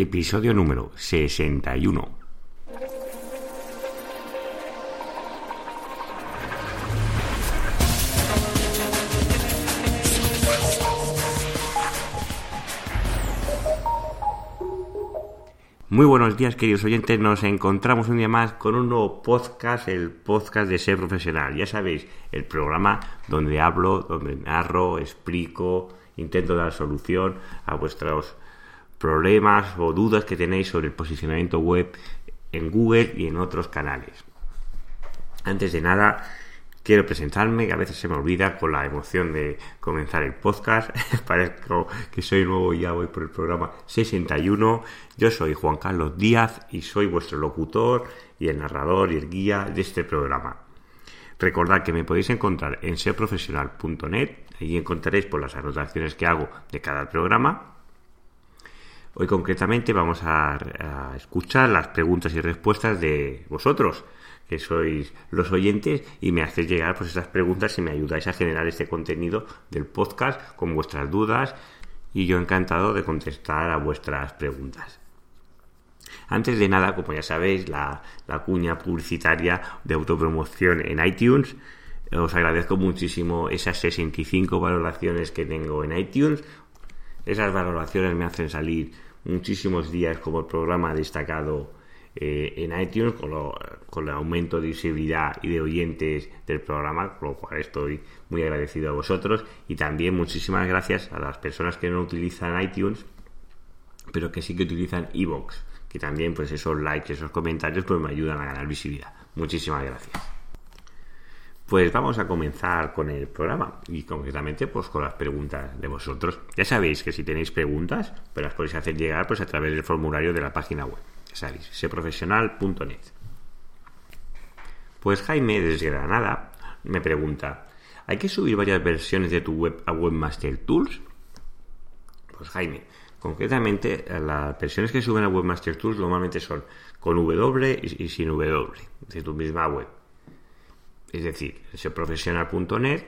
episodio número 61. Muy buenos días, queridos oyentes. Nos encontramos un día más con un nuevo podcast, el podcast de Ser Profesional. Ya sabéis, el programa donde hablo, donde narro, explico, intento dar solución a vuestros problemas o dudas que tenéis sobre el posicionamiento web en Google y en otros canales. Antes de nada, quiero presentarme, que a veces se me olvida con la emoción de comenzar el podcast. Parezco que soy nuevo y ya voy por el programa 61. Yo soy Juan Carlos Díaz y soy vuestro locutor y el narrador y el guía de este programa. Recordad que me podéis encontrar en seoprofesional.net, ahí encontraréis por las anotaciones que hago de cada programa Hoy concretamente vamos a, escuchar las preguntas y respuestas de vosotros, que sois los oyentes y me hacéis llegar pues esas preguntas y me ayudáis a generar este contenido del podcast con vuestras dudas y yo encantado de contestar a vuestras preguntas. Antes de nada, como ya sabéis, la, la cuña publicitaria de autopromoción en iTunes. Os agradezco muchísimo esas 65 valoraciones que tengo en iTunes. Esas valoraciones me hacen salir muchísimos días como el programa destacado eh, en iTunes con, el aumento de visibilidad y de oyentes del programa, con lo cual estoy muy agradecido a vosotros y también muchísimas gracias a las personas que no utilizan iTunes pero que sí que utilizan iVoox que también pues esos likes, esos comentarios pues me ayudan a ganar visibilidad. Muchísimas gracias. Pues vamos a comenzar con el programa y concretamente pues con las preguntas de vosotros. Ya sabéis que si tenéis preguntas, pues las podéis hacer llegar pues a través del formulario de la página web. Ya seprofesional.net. Pues Jaime desde Granada me pregunta, ¿hay que subir varias versiones de tu web a Webmaster Tools? Pues Jaime, concretamente las versiones que suben a Webmaster Tools normalmente son con W y sin W de tu misma web es decir, seoprofesional.net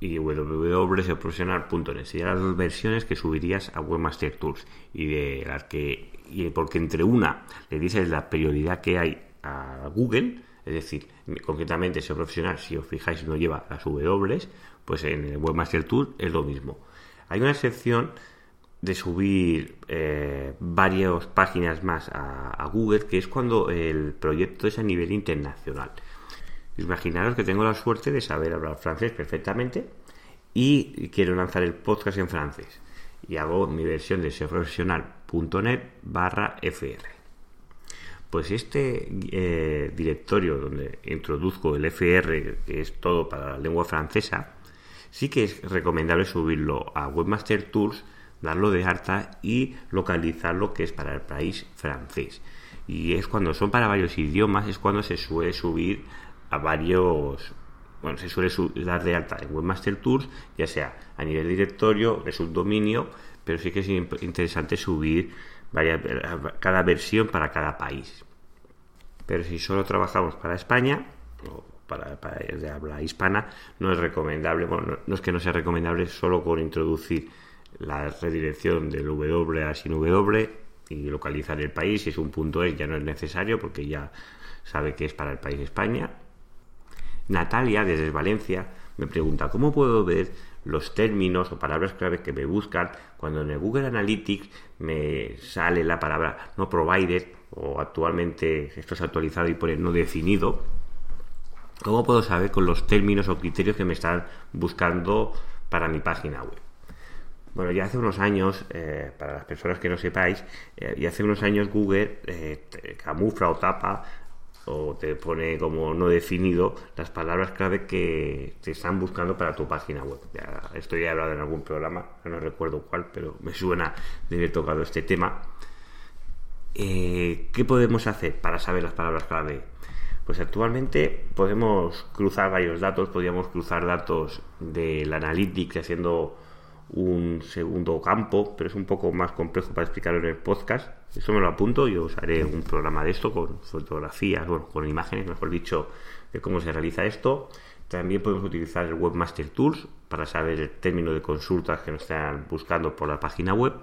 y www.seoprofesional.net. Serían las dos versiones que subirías a Webmaster Tools y de las que y porque entre una le dices la prioridad que hay a Google, es decir, concretamente SEO profesional, si os fijáis no lleva las W, pues en el Webmaster Tool es lo mismo. Hay una sección de subir eh, varias páginas más a Google, que es cuando el proyecto es a nivel internacional. Imaginaros que tengo la suerte de saber hablar francés perfectamente y quiero lanzar el podcast en francés. Y hago mi versión de seoprofesional.net barra FR. Pues este eh, directorio donde introduzco el FR, que es todo para la lengua francesa, sí que es recomendable subirlo a Webmaster Tools, darlo de harta y localizarlo que es para el país francés. Y es cuando son para varios idiomas, es cuando se suele subir a varios bueno, se suele dar de alta en Webmaster Tools, ya sea a nivel directorio, de subdominio, pero sí que es interesante subir varias, cada versión para cada país. Pero si solo trabajamos para España, o para, países de habla hispana, no es recomendable, bueno, no, es que no sea recomendable solo con introducir la redirección del W a sin W y localizar el país, si es un punto E ya no es necesario porque ya sabe que es para el país España Natalia, desde Valencia, me pregunta cómo puedo ver los términos o palabras clave que me buscan cuando en el Google Analytics me sale la palabra no provided o actualmente esto es actualizado y pone no definido. ¿Cómo puedo saber con los términos o criterios que me están buscando para mi página web? Bueno, ya hace unos años, eh, para las personas que no sepáis, eh, ya hace unos años Google eh, camufla o tapa o te pone como no definido las palabras clave que te están buscando para tu página web. Ya, esto ya he hablado en algún programa, no recuerdo cuál, pero me suena de haber tocado este tema. Eh, ¿Qué podemos hacer para saber las palabras clave? Pues actualmente podemos cruzar varios datos, podríamos cruzar datos del Analytics haciendo un segundo campo, pero es un poco más complejo para explicarlo en el podcast. Eso me lo apunto, yo os haré un programa de esto con fotografías, bueno, con imágenes, mejor dicho, de cómo se realiza esto. También podemos utilizar el Webmaster Tools para saber el término de consultas que nos están buscando por la página web.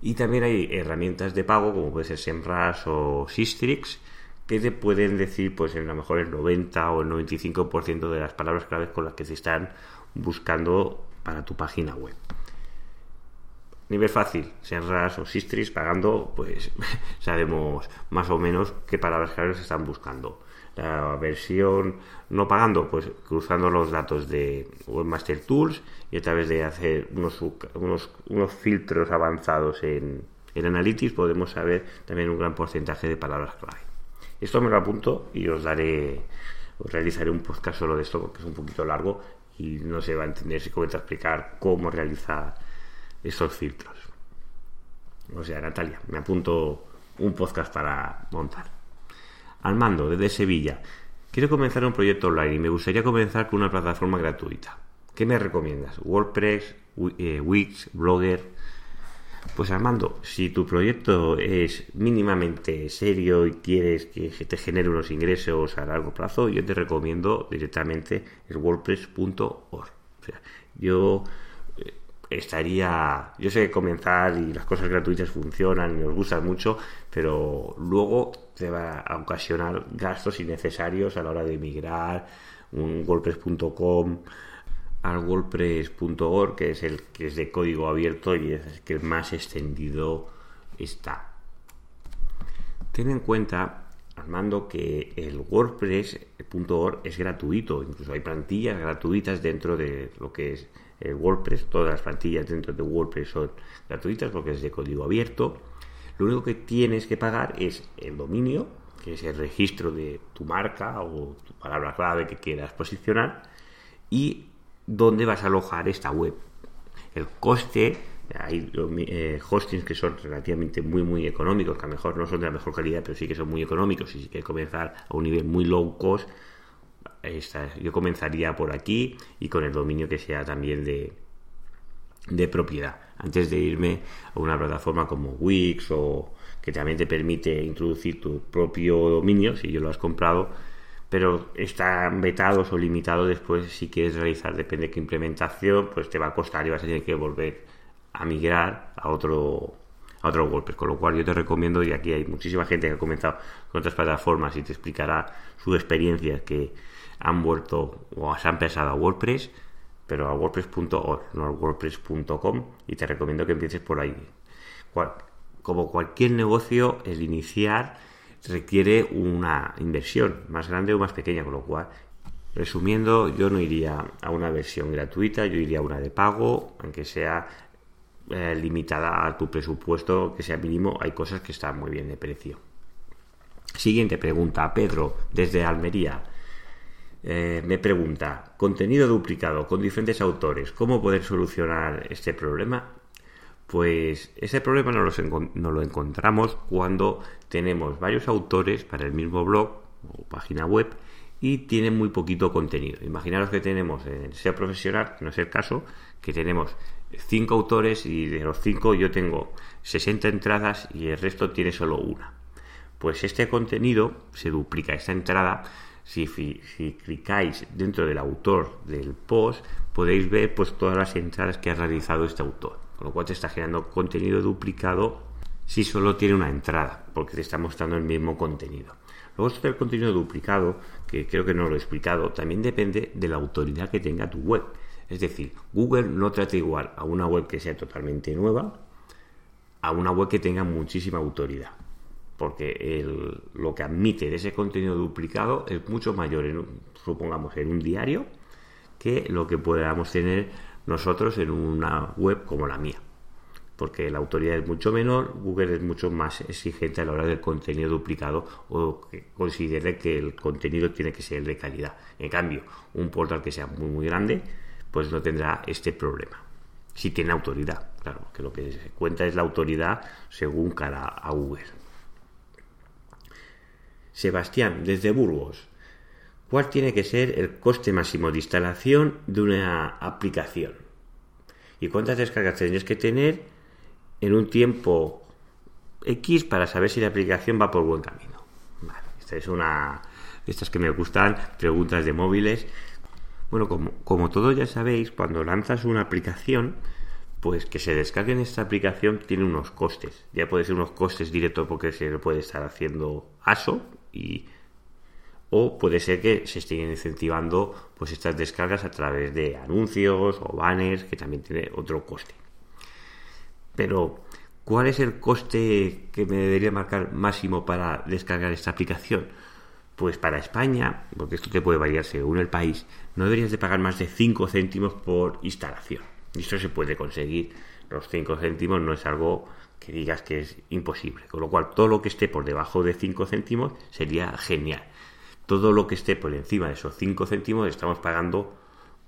Y también hay herramientas de pago, como puede ser Semrush o Sistrix, que te pueden decir, pues, en lo mejor el 90 o el 95% de las palabras claves con las que se están buscando para tu página web. Nivel fácil, Semrush o Sistrix pagando, pues sabemos más o menos qué palabras claves se están buscando la versión no pagando, pues cruzando los datos de Webmaster Tools y a través de hacer unos, unos, unos filtros avanzados en, en Analytics podemos saber también un gran porcentaje de palabras clave. Esto me lo apunto y os daré, os realizaré un podcast solo de esto porque es un poquito largo y no se va a entender si comienzo a explicar cómo realizar estos filtros. O sea, Natalia, me apunto un podcast para montar. Armando, desde Sevilla. Quiero comenzar un proyecto online y me gustaría comenzar con una plataforma gratuita. ¿Qué me recomiendas? ¿WordPress, eh, Wix, Blogger? Pues Armando, si tu proyecto es mínimamente serio y quieres que te genere unos ingresos a largo plazo, yo te recomiendo directamente el WordPress.org. O sea, yo estaría, yo sé que comenzar y las cosas gratuitas funcionan y nos gustan mucho, pero luego te va a ocasionar gastos innecesarios a la hora de migrar un WordPress.com al WordPress.org, que es el que es de código abierto y es el que más extendido está. Ten en cuenta, Armando, que el WordPress.org es gratuito, incluso hay plantillas gratuitas dentro de lo que es el WordPress, todas las plantillas dentro de WordPress son gratuitas porque es de código abierto. Lo único que tienes que pagar es el dominio, que es el registro de tu marca o tu palabra clave que quieras posicionar, y dónde vas a alojar esta web. El coste, hay eh, hostings que son relativamente muy muy económicos, que a lo mejor no son de la mejor calidad, pero sí que son muy económicos y si quieres comenzar a un nivel muy low cost, yo comenzaría por aquí y con el dominio que sea también de, de propiedad. Antes de irme a una plataforma como Wix o que también te permite introducir tu propio dominio si yo lo has comprado, pero están vetados o limitados después si quieres realizar, depende de qué implementación, pues te va a costar y vas a tener que volver a migrar a otro a otro WordPress, con lo cual yo te recomiendo, y aquí hay muchísima gente que ha comenzado con otras plataformas y te explicará su experiencia que han vuelto o se han pasado a WordPress, pero a WordPress.org, no a WordPress.com, y te recomiendo que empieces por ahí. como cualquier negocio, el iniciar requiere una inversión más grande o más pequeña, con lo cual, resumiendo, yo no iría a una versión gratuita, yo iría a una de pago, aunque sea eh, limitada a tu presupuesto, que sea mínimo, hay cosas que están muy bien de precio. Siguiente pregunta, Pedro, desde Almería. Eh, me pregunta, contenido duplicado con diferentes autores, ¿cómo poder solucionar este problema? Pues ese problema nos lo, lo encontramos cuando tenemos varios autores para el mismo blog o página web y tienen muy poquito contenido. Imaginaros que tenemos en SEO profesional, no es el caso, que tenemos cinco autores y de los cinco yo tengo 60 entradas y el resto tiene solo una. Pues este contenido se duplica, esta entrada si, si, clicáis dentro del autor del post, podéis ver pues todas las entradas que ha realizado este autor. Con lo cual te está generando contenido duplicado si solo tiene una entrada, porque te está mostrando el mismo contenido. Luego esto del contenido duplicado, que creo que no lo he explicado, también depende de la autoridad que tenga tu web. Es decir, Google no trata igual a una web que sea totalmente nueva a una web que tenga muchísima autoridad porque lo que admite de ese contenido duplicado es mucho mayor, supongamos, en un diario, que lo que podamos tener nosotros en una web como la mía. Porque la autoridad es mucho menor, Google es mucho más exigente a la hora del contenido duplicado o que considere que el contenido tiene que ser de calidad. En cambio, un portal que sea muy muy grande, pues no tendrá este problema. Si tiene autoridad, claro, que lo que se cuenta es la autoridad según cara a Google. Sebastián, desde Burgos. ¿Cuál tiene que ser el coste máximo de instalación de una aplicación? ¿Y cuántas descargas tendrías que tener en un tiempo X para saber si la aplicación va por buen camino? esta es una estas que me gustan, preguntas de móviles. Bueno, como, como todos ya sabéis, cuando lanzas una aplicación, Pues que se descarguen esta aplicación tiene unos costes. Ya puede ser unos costes directos porque se puede estar haciendo ASO y o puede ser que se estén incentivando pues estas descargas a través de anuncios o banners que también tiene otro coste. Pero ¿cuál es el coste que me debería marcar máximo para descargar esta aplicación? Pues para España, porque esto te puede variar según el país, no deberías de pagar más de 5 céntimos por instalación. Y esto se puede conseguir. Los 5 céntimos no es algo que digas que es imposible. Con lo cual, todo lo que esté por debajo de 5 céntimos sería genial todo lo que esté por encima de esos 5 céntimos estamos pagando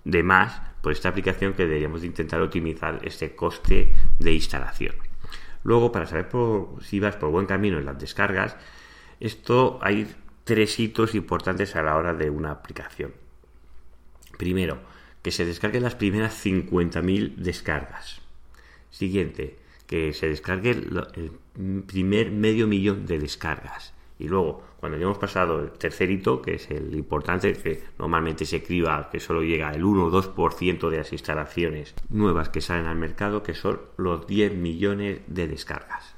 de más por esta aplicación que deberíamos de intentar optimizar este coste de instalación. Luego, para saber si vas por buen camino en las descargas, esto hay tres hitos importantes a la hora de una aplicación. Primero, que se descarguen las primeras 50.000 descargas. Siguiente, que se descargue el primer medio millón de descargas. Y luego, cuando ya hemos pasado el tercer hito, que es el importante, que normalmente se escriba que solo llega el 1 o 2% de las instalaciones nuevas que salen al mercado, que son los 10 millones de descargas.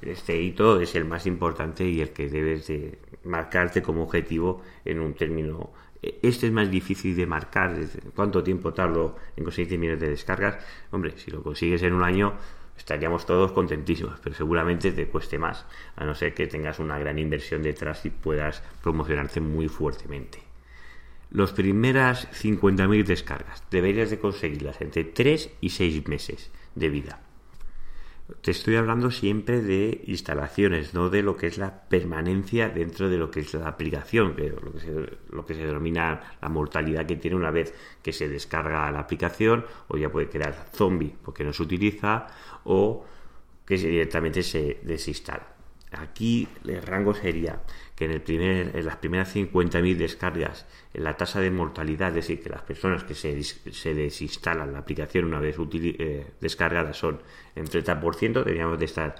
Este hito es el más importante y el que debes de marcarte como objetivo en un término. Este es más difícil de marcar. ¿Cuánto tiempo tardo en conseguir 10 millones de descargas? Hombre, si lo consigues en un año, estaríamos todos contentísimos, pero seguramente te cueste más, a no ser que tengas una gran inversión detrás y puedas promocionarte muy fuertemente. Las primeras 50.000 descargas deberías de conseguirlas entre 3 y 6 meses de vida. Te estoy hablando siempre de instalaciones, no de lo que es la permanencia dentro de lo que es la aplicación, lo, que se, lo que se denomina la mortalidad que tiene una vez que se descarga la aplicación, o ya puede quedar zombie porque no se utiliza, o que directamente se desinstala. Aquí el rango sería que en, el primer, en las primeras 50.000 descargas, la tasa de mortalidad, es decir, que las personas que se, se desinstalan la aplicación una vez eh, descargada son en 30%, deberíamos de estar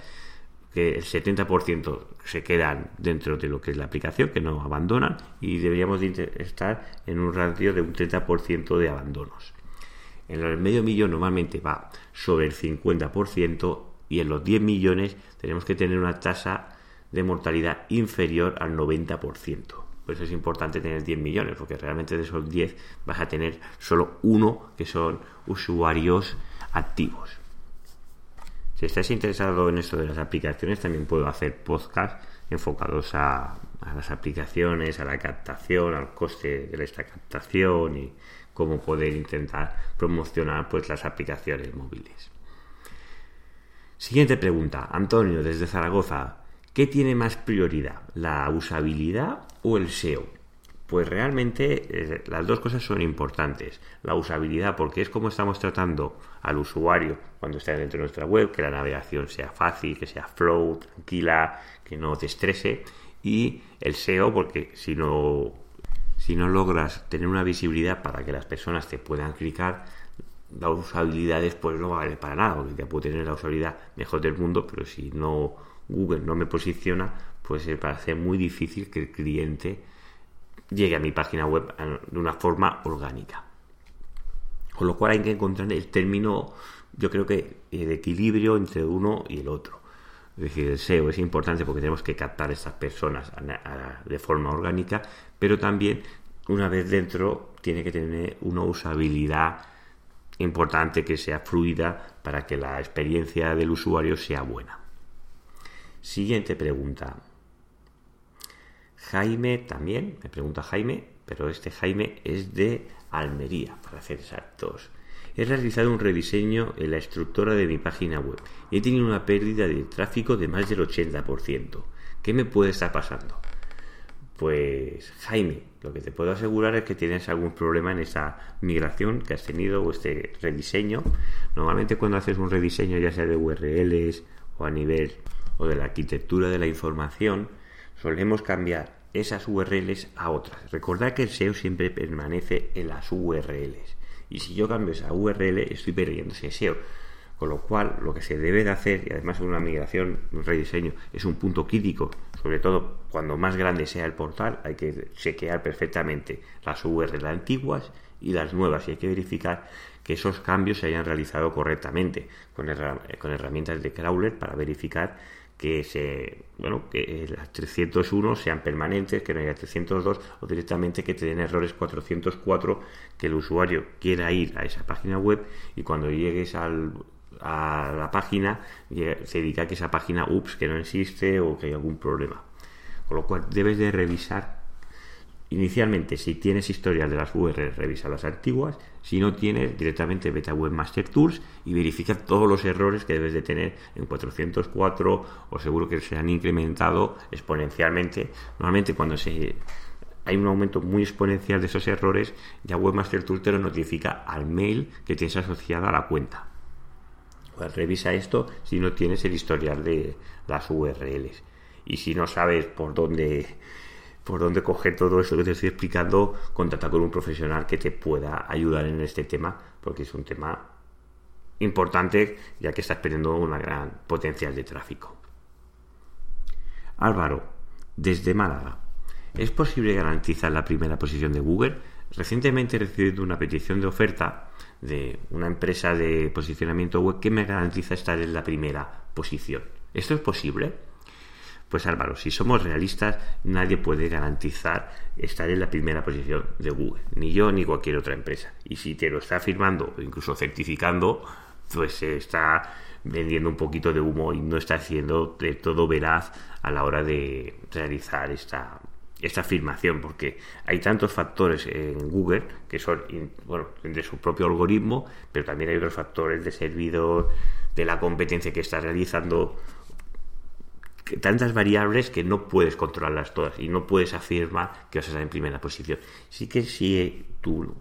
que el 70% se quedan dentro de lo que es la aplicación, que no abandonan, y deberíamos de estar en un ratio de un 30% de abandonos. En el medio millón normalmente va sobre el 50% y en los 10 millones tenemos que tener una tasa de mortalidad inferior al 90%. Por eso es importante tener 10 millones, porque realmente de esos 10 vas a tener solo uno que son usuarios activos. Si estás interesado en esto de las aplicaciones, también puedo hacer podcast enfocados a, a las aplicaciones, a la captación, al coste de esta captación y cómo poder intentar promocionar pues las aplicaciones móviles. Siguiente pregunta, Antonio desde Zaragoza. ¿Qué tiene más prioridad, la usabilidad o el SEO? Pues realmente eh, las dos cosas son importantes. La usabilidad, porque es como estamos tratando al usuario cuando está dentro de nuestra web, que la navegación sea fácil, que sea flow, tranquila, que no te estrese. Y el SEO, porque si no, si no logras tener una visibilidad para que las personas te puedan clicar, la usabilidad después no vale para nada, porque ya puedo tener la usabilidad mejor del mundo, pero si no Google no me posiciona, pues me parece muy difícil que el cliente llegue a mi página web de una forma orgánica. Con lo cual hay que encontrar el término, yo creo que el equilibrio entre uno y el otro. Es decir, el SEO es importante porque tenemos que captar a estas personas de forma orgánica, pero también una vez dentro tiene que tener una usabilidad importante que sea fluida para que la experiencia del usuario sea buena. Siguiente pregunta. Jaime también, me pregunta Jaime, pero este Jaime es de Almería, para ser exactos. He realizado un rediseño en la estructura de mi página web y he tenido una pérdida de tráfico de más del 80%. ¿Qué me puede estar pasando? Pues Jaime, lo que te puedo asegurar es que tienes algún problema en esa migración que has tenido o este rediseño. Normalmente cuando haces un rediseño ya sea de URLs o a nivel o de la arquitectura de la información, solemos cambiar esas URLs a otras. Recordad que el SEO siempre permanece en las URLs. Y si yo cambio esa URL, estoy perdiendo ese SEO. Con lo cual, lo que se debe de hacer, y además una migración, un rediseño, es un punto crítico, sobre todo cuando más grande sea el portal, hay que chequear perfectamente las URLs antiguas y las nuevas, y hay que verificar que esos cambios se hayan realizado correctamente con herramientas de crawler para verificar que se bueno que las 301 sean permanentes, que no haya 302 o directamente que te den errores 404 que el usuario quiera ir a esa página web y cuando llegues al, a la página se diga que esa página ups que no existe o que hay algún problema. Con lo cual debes de revisar Inicialmente, si tienes historial de las URLs, revisa las antiguas. Si no tienes, directamente vete a Webmaster Tools y verifica todos los errores que debes de tener en 404 o seguro que se han incrementado exponencialmente. Normalmente cuando se hay un aumento muy exponencial de esos errores, ya Webmaster Tools te lo notifica al mail que tienes asociada a la cuenta. Pues revisa esto si no tienes el historial de las URLs. Y si no sabes por dónde por dónde coger todo eso que te estoy explicando, contacta con un profesional que te pueda ayudar en este tema, porque es un tema importante ya que estás perdiendo una gran potencial de tráfico. Álvaro, desde Málaga, ¿es posible garantizar la primera posición de Google? Recientemente he recibido una petición de oferta de una empresa de posicionamiento web que me garantiza estar en la primera posición. ¿Esto es posible? Pues Álvaro, si somos realistas, nadie puede garantizar estar en la primera posición de Google, ni yo ni cualquier otra empresa. Y si te lo está firmando incluso certificando, pues se está vendiendo un poquito de humo y no está haciendo de todo veraz a la hora de realizar esta, esta afirmación, porque hay tantos factores en Google que son bueno, de su propio algoritmo, pero también hay otros factores de servidor, de la competencia que está realizando tantas variables que no puedes controlarlas todas y no puedes afirmar que vas a estar en primera posición. Sí que si tu,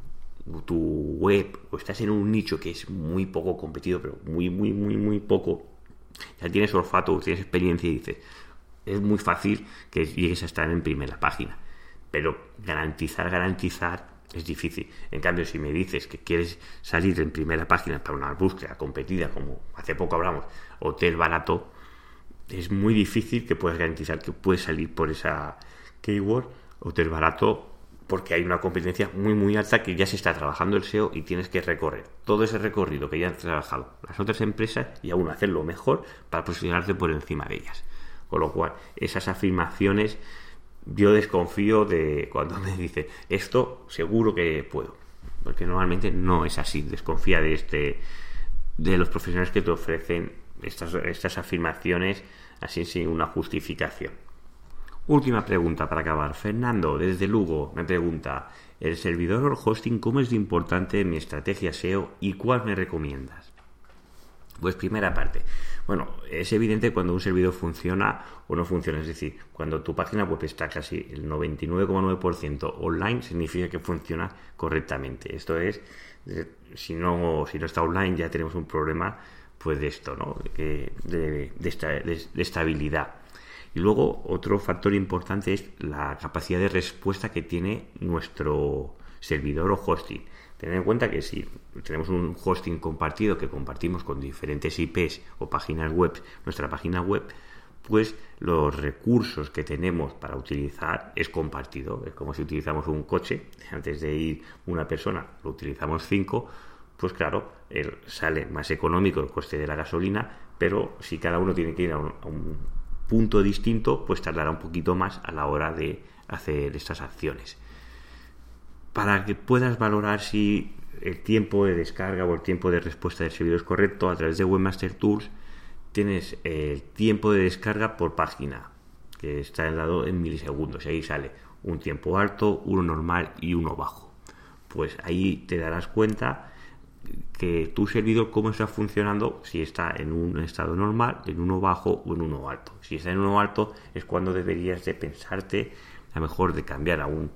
tu web o estás en un nicho que es muy poco competido, pero muy, muy, muy, muy poco, ya tienes olfato, tienes experiencia y dices, es muy fácil que llegues a estar en primera página. Pero garantizar, garantizar es difícil. En cambio, si me dices que quieres salir en primera página para una búsqueda competida, como hace poco hablamos, hotel barato, es muy difícil que puedas garantizar que puedes salir por esa keyword hotel barato porque hay una competencia muy muy alta que ya se está trabajando el SEO y tienes que recorrer todo ese recorrido que ya han trabajado las otras empresas y aún hacerlo mejor para posicionarte por encima de ellas. Con lo cual, esas afirmaciones yo desconfío de cuando me dice esto seguro que puedo, porque normalmente no es así, desconfía de este de los profesionales que te ofrecen estas, afirmaciones así sin una justificación. Última pregunta para acabar. Fernando, desde Lugo, me pregunta, ¿el servidor o hosting cómo es de importante mi estrategia SEO y cuál me recomiendas? Pues primera parte. Bueno, es evidente cuando un servidor funciona o no funciona. Es decir, cuando tu página web está casi el 99,9% online, significa que funciona correctamente. Esto es, eh, si no, si no está online ya tenemos un problema pues de esto, ¿no? De, de, de, estabilidad. Y luego otro factor importante es la capacidad de respuesta que tiene nuestro servidor o hosting. Tener en cuenta que si tenemos un hosting compartido que compartimos con diferentes IPs o páginas web, nuestra página web, pues los recursos que tenemos para utilizar es compartido. Es como si utilizamos un coche, antes de ir una persona, lo utilizamos cinco, pues claro, sale más económico el coste de la gasolina, pero si cada uno tiene que ir a un, punto distinto, pues tardará un poquito más a la hora de hacer estas acciones. Para que puedas valorar si el tiempo de descarga o el tiempo de respuesta del servidor es correcto, a través de Webmaster Tools tienes el tiempo de descarga por página, que está dado en milisegundos. Y ahí sale un tiempo alto, uno normal y uno bajo. Pues ahí te darás cuenta que tu servidor cómo está funcionando si está en un estado normal, en uno bajo o en uno alto. Si está en uno alto es cuando deberías de pensarte a mejor de cambiar a un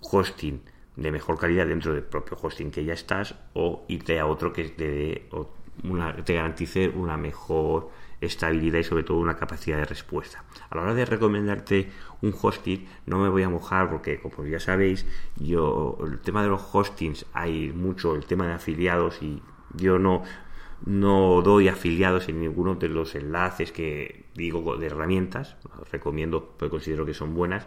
hosting de mejor calidad dentro del propio hosting que ya estás o irte a otro que te, una, te garantice una mejor estabilidad y sobre todo una capacidad de respuesta. A la hora de recomendarte un hosting, no me voy a mojar porque, como ya sabéis, yo el tema de los hostings hay mucho, el tema de afiliados y yo no no doy afiliados en ninguno de los enlaces que digo de herramientas, os recomiendo, porque considero que son buenas.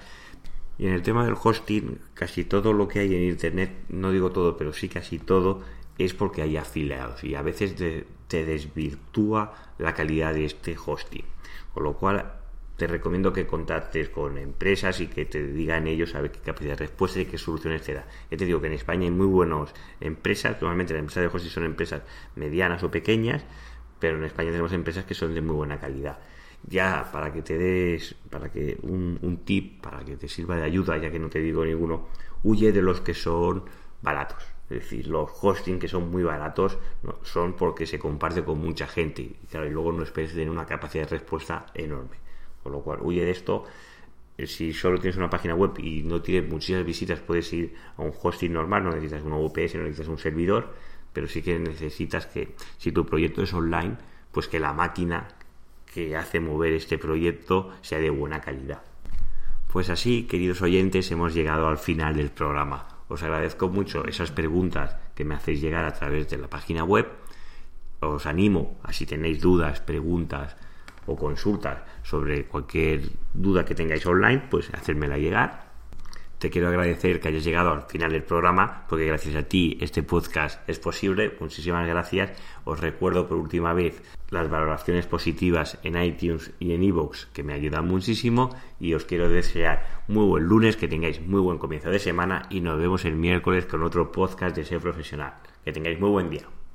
Y en el tema del hosting, casi todo lo que hay en Internet, no digo todo, pero sí casi todo, es porque hay afiliados y a veces te desvirtúa la calidad de este hosting. Con lo cual, te recomiendo que contactes con empresas y que te digan ellos a ver qué capacidad de respuesta y qué soluciones te da. Ya te digo que en España hay muy buenas empresas, normalmente las empresas de hosting son empresas medianas o pequeñas, pero en España tenemos empresas que son de muy buena calidad. Ya para que te des, para que un, un tip, para que te sirva de ayuda, ya que no te digo ninguno, huye de los que son baratos. Es decir, los hosting que son muy baratos son porque se comparte con mucha gente y, claro, y luego no esperes tener una capacidad de respuesta enorme. Con lo cual, huye de esto. Eh, si solo tienes una página web y no tienes muchísimas visitas, puedes ir a un hosting normal, no necesitas una VPS, no necesitas un servidor, pero sí que necesitas que, si tu proyecto es online, pues que la máquina que hace mover este proyecto sea de buena calidad. Pues así, queridos oyentes, hemos llegado al final del programa. Os agradezco mucho esas preguntas que me hacéis llegar a través de la página web. Os animo a si tenéis dudas, preguntas, o consultas sobre cualquier duda que tengáis online, pues hacérmela llegar. Te quiero agradecer que hayas llegado al final del programa, porque gracias a ti este podcast es posible. Muchísimas gracias. Os recuerdo por última vez las valoraciones positivas en iTunes y en iVoox, que me ayudan muchísimo. Y os quiero desear muy buen lunes, que tengáis muy buen comienzo de semana y nos vemos el miércoles con otro podcast de Ser Profesional. Que tengáis muy buen día.